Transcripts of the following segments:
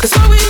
Cause what we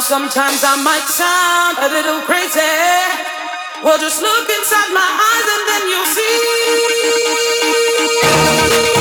Sometimes I might sound a little crazy. Well, just look inside my eyes and then you'll You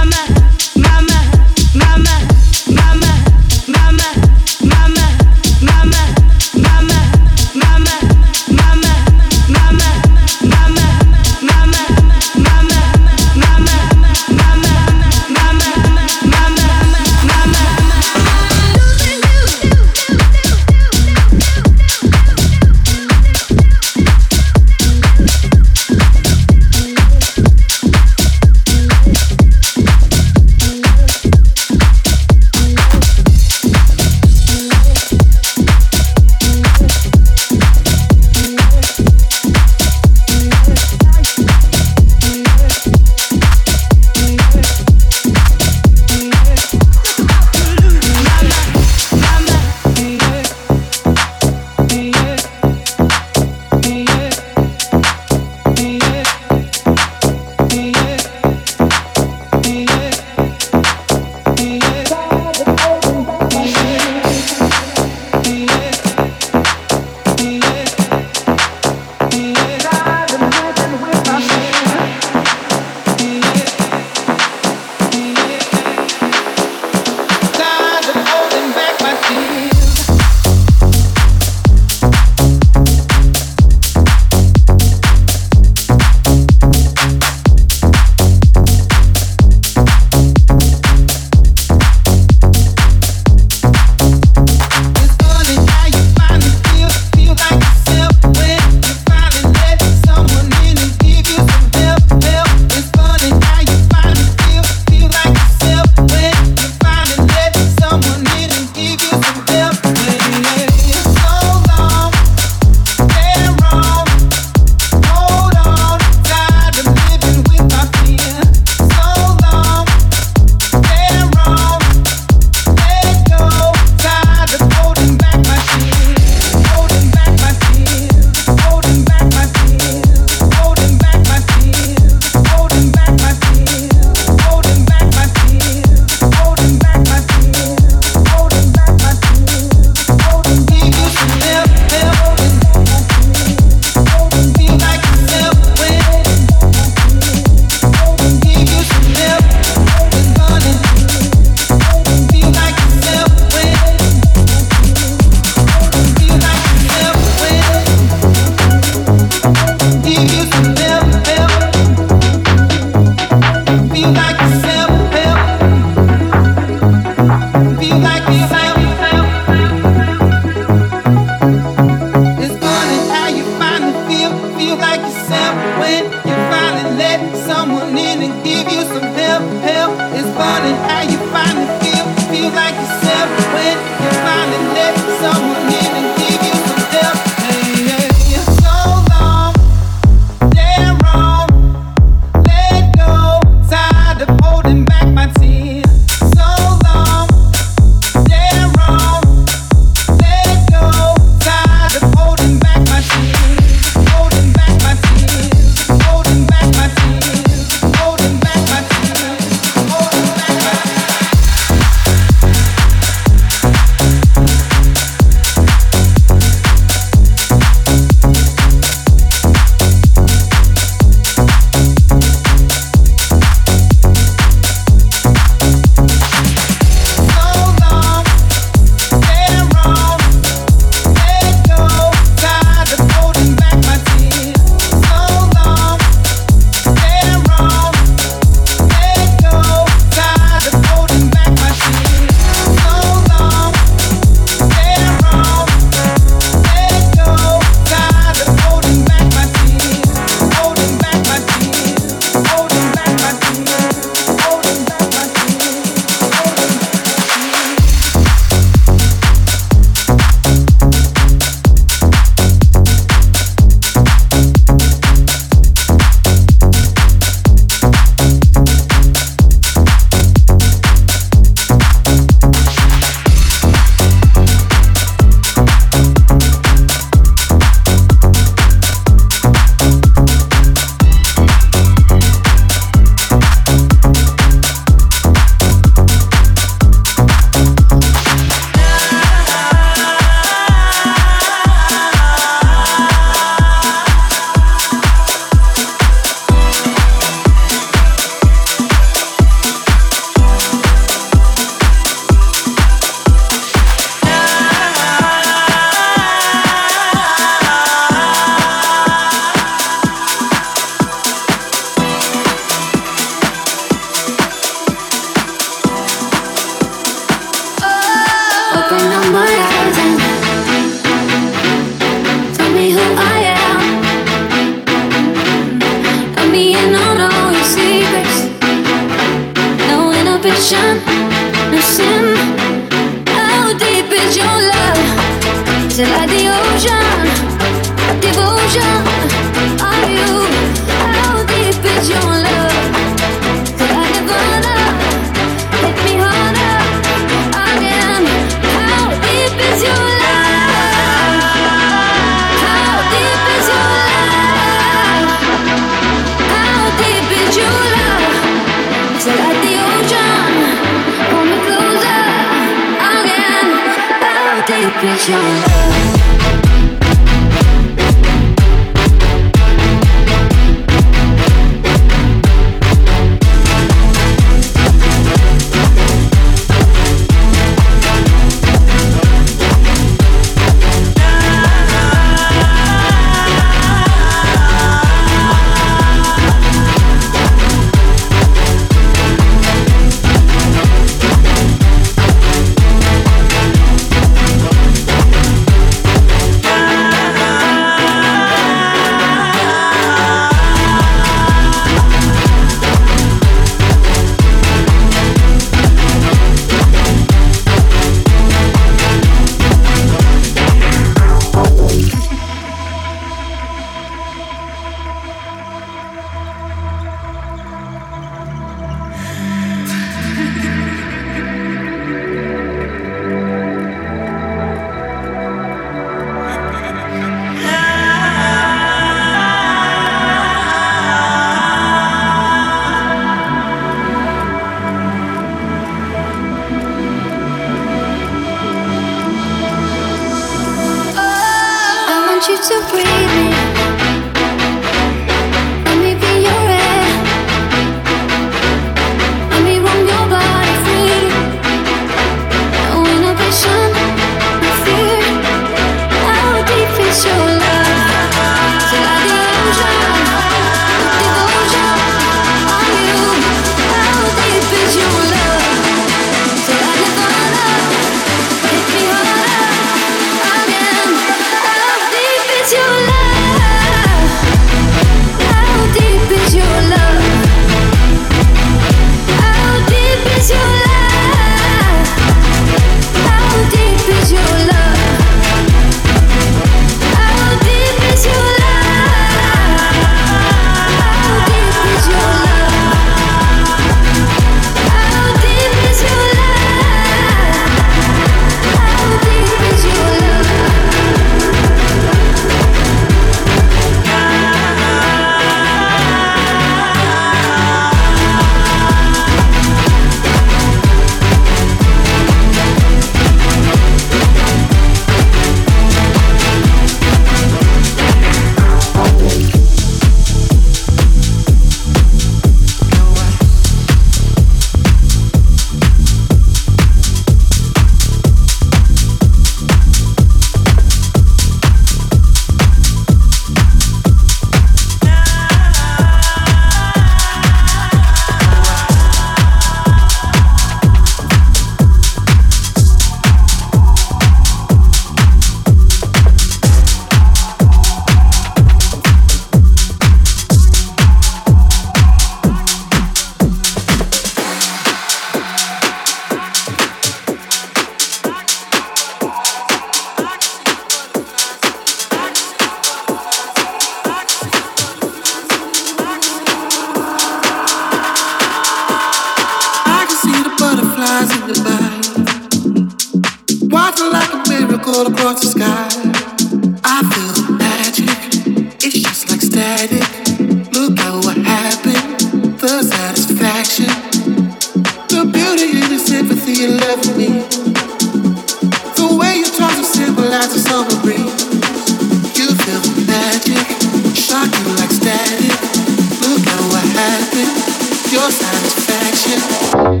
satisfaction.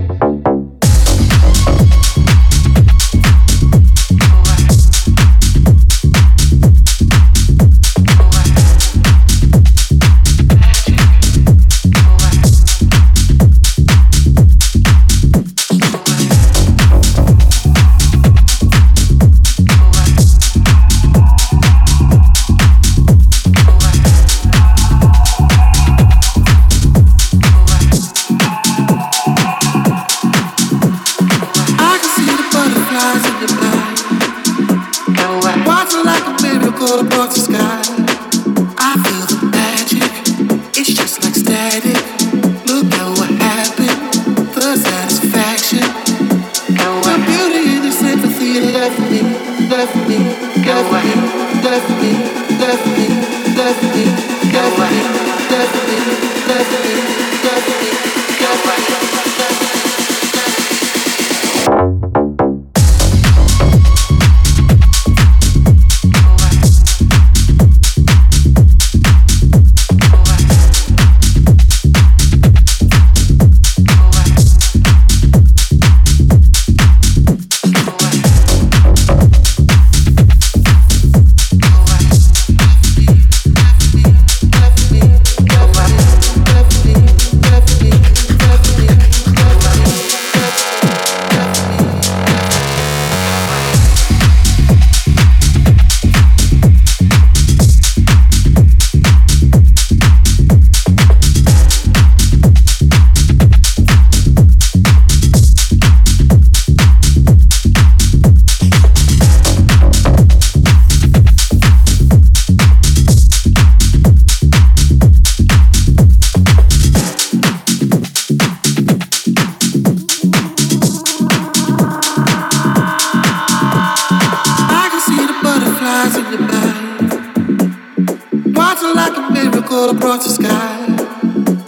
brought to sky.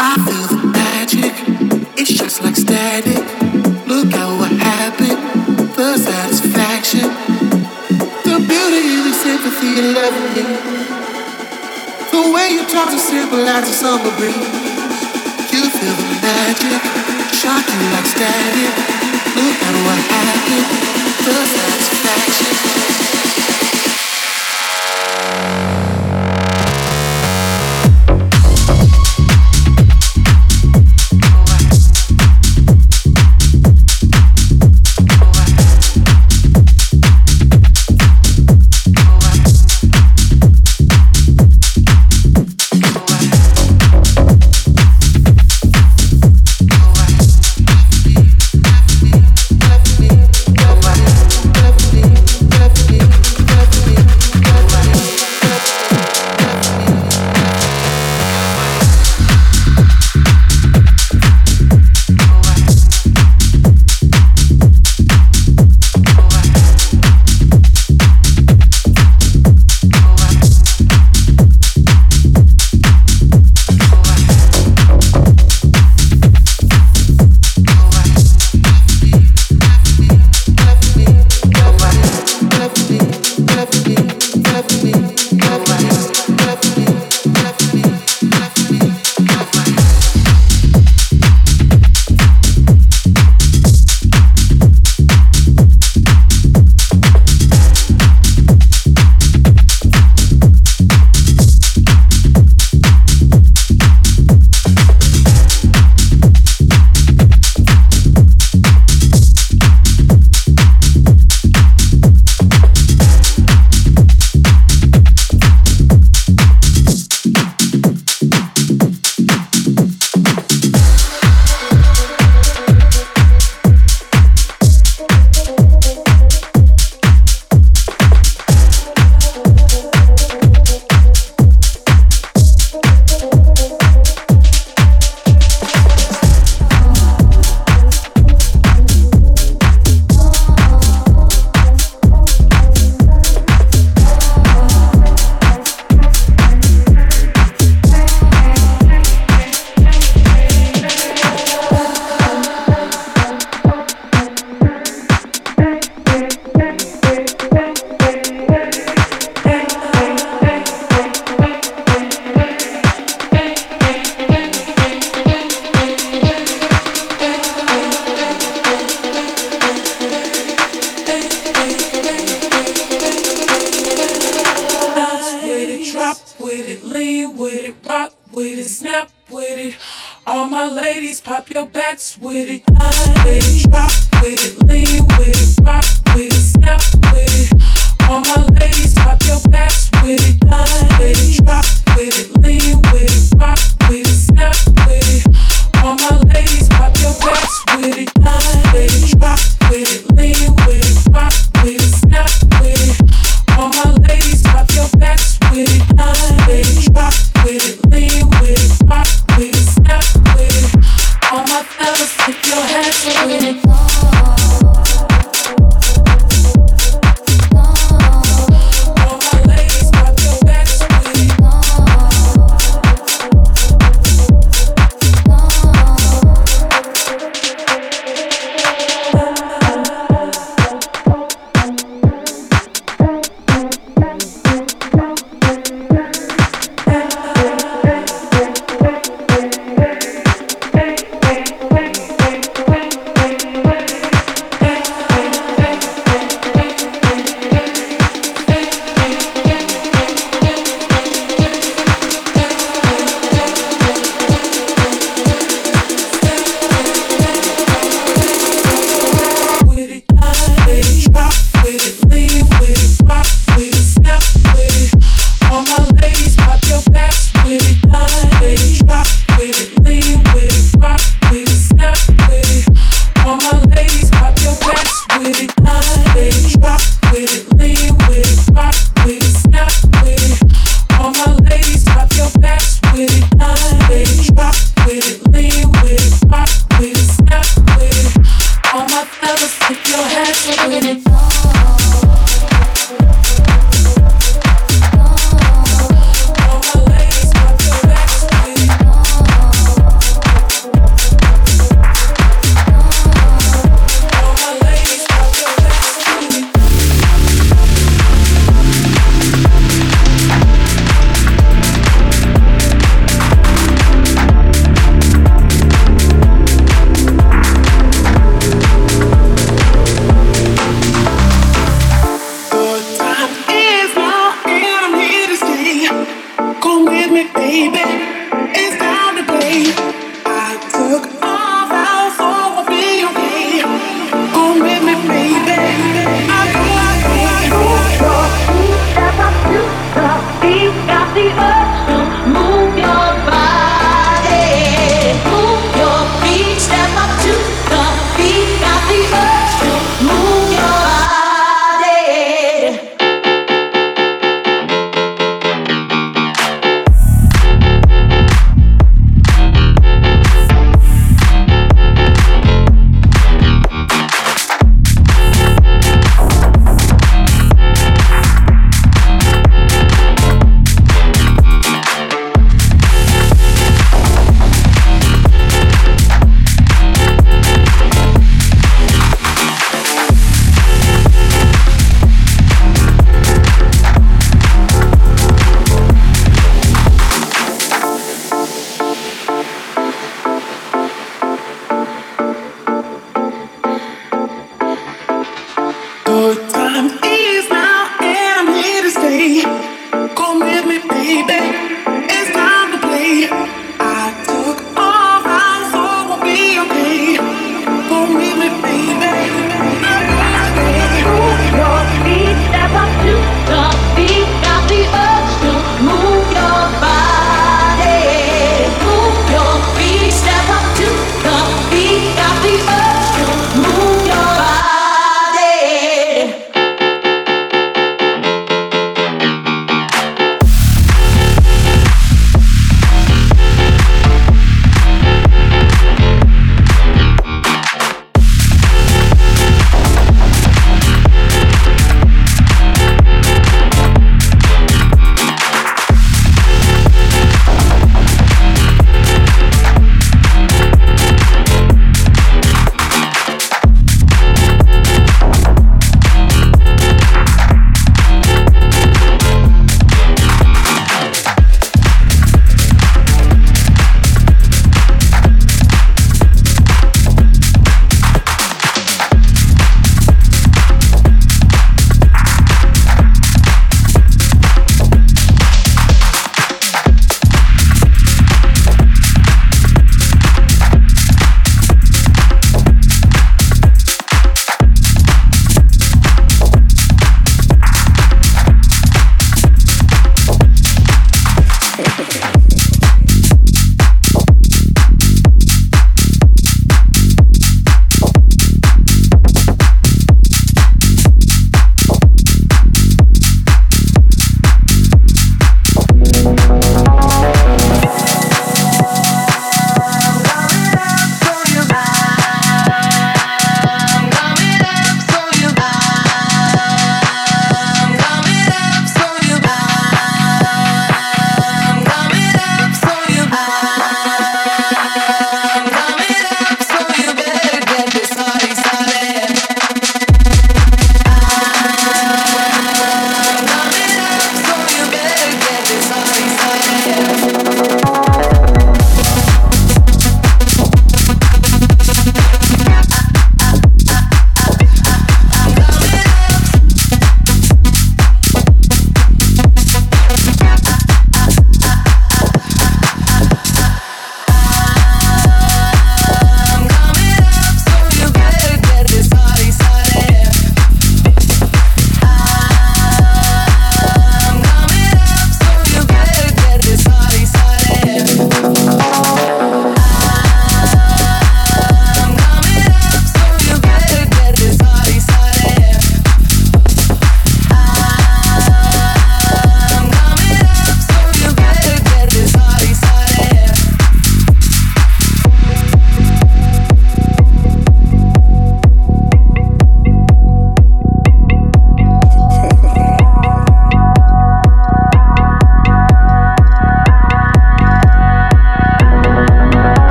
I feel the magic, it's just like static. Look at what happened, the satisfaction, the beauty, sympathy, and loving The way you talk to symbolize the summer breeze. You feel the magic, like static. Look what happened, the satisfaction.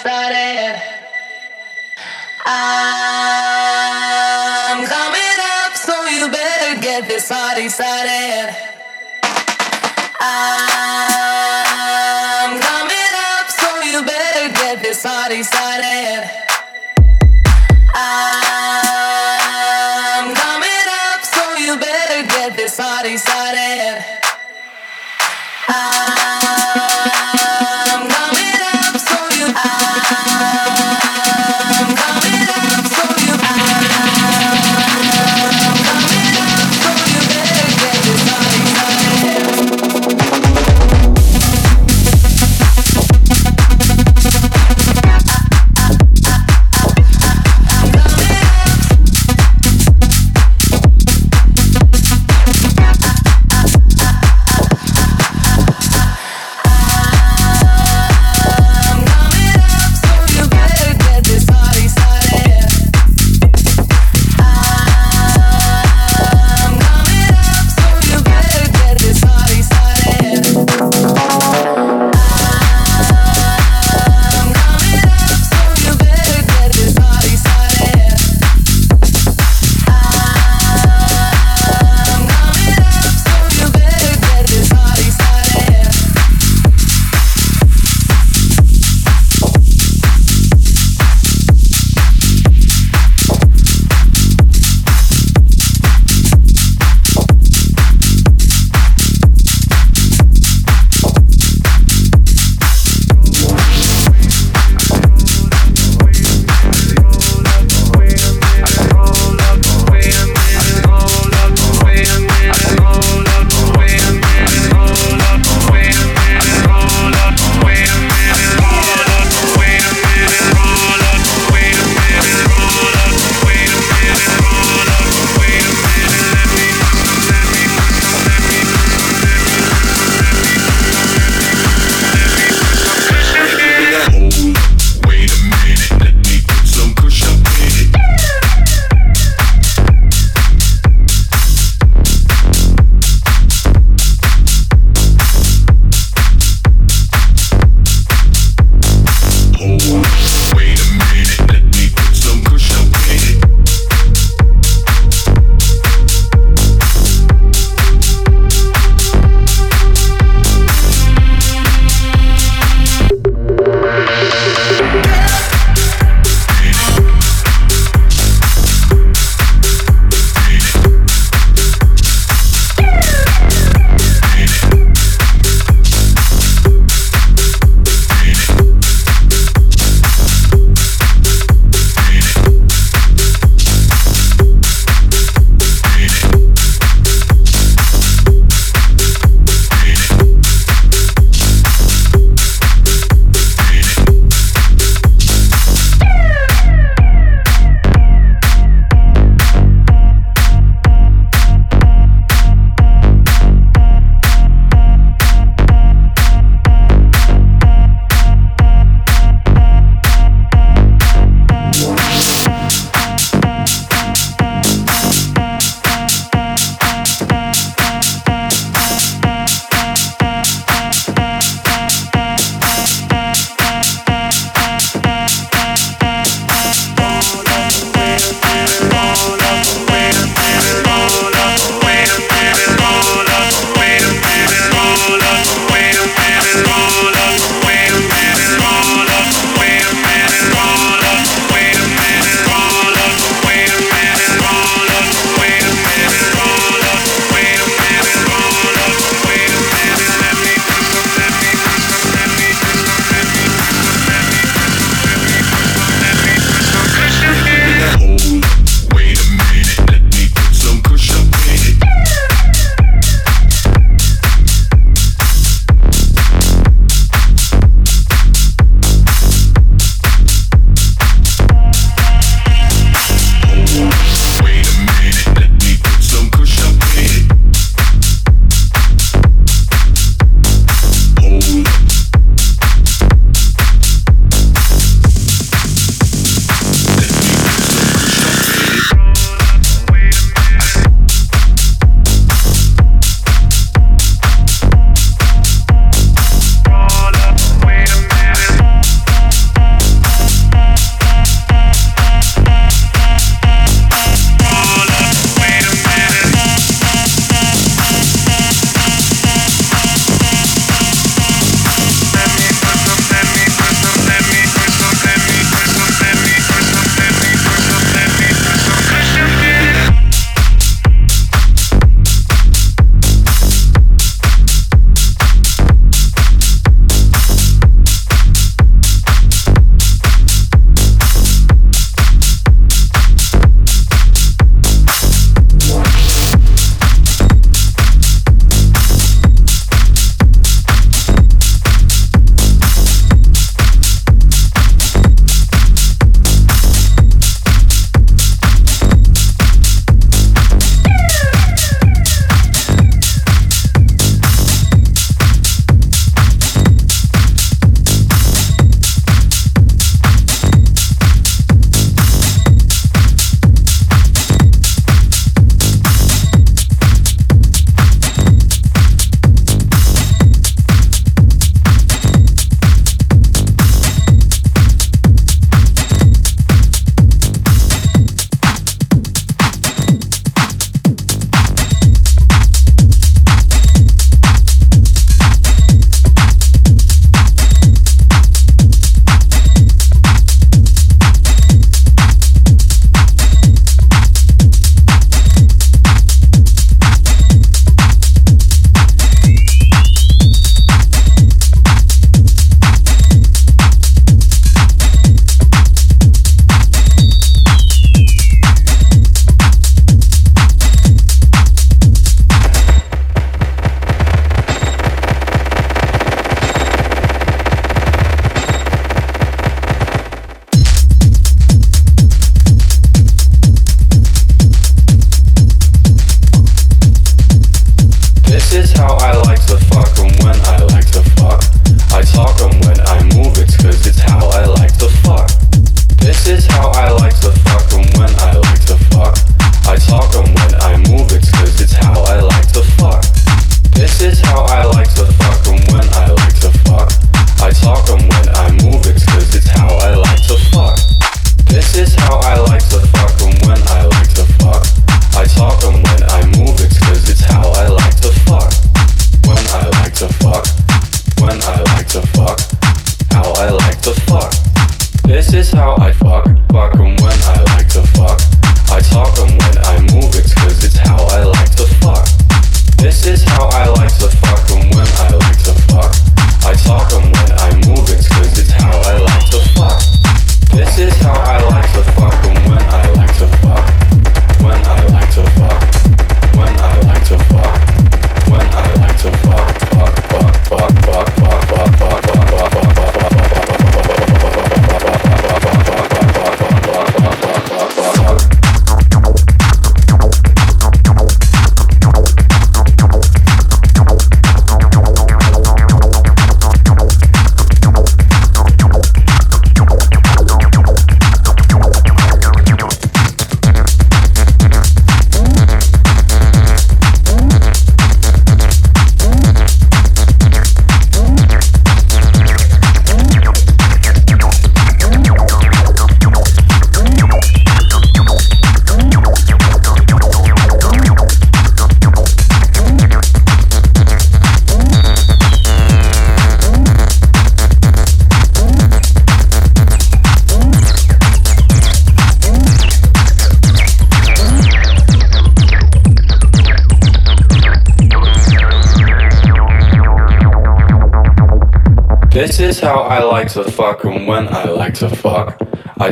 Started. I'm coming up, so you better get this party started. I'm coming up, so you better get this party started.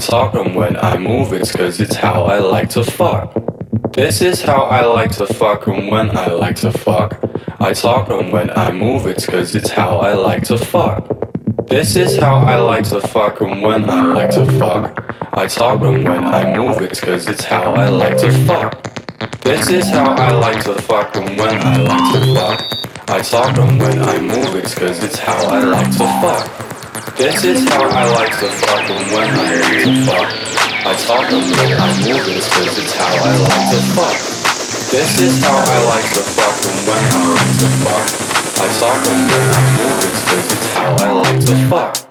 Talk and when I move it's cause it's how I like to fuck. This is how I like to fuck and when I like to fuck. I talk and when I move it's cause it's how I like to fuck. This is how I like to fuck and when I like to fuck. I talk and when I move it's cause it's how I like to fuck. This is how I like to fuck and when I like to fuck. I talk and when I move it's cause it's how I like to fuck. This is how I like to fuck and when I like to fuck. I talk and when I move it cause it's how I like to fuck. This is how I like to fuck and when I like to fuck. I talk and when I move it cause it's how I like to fuck.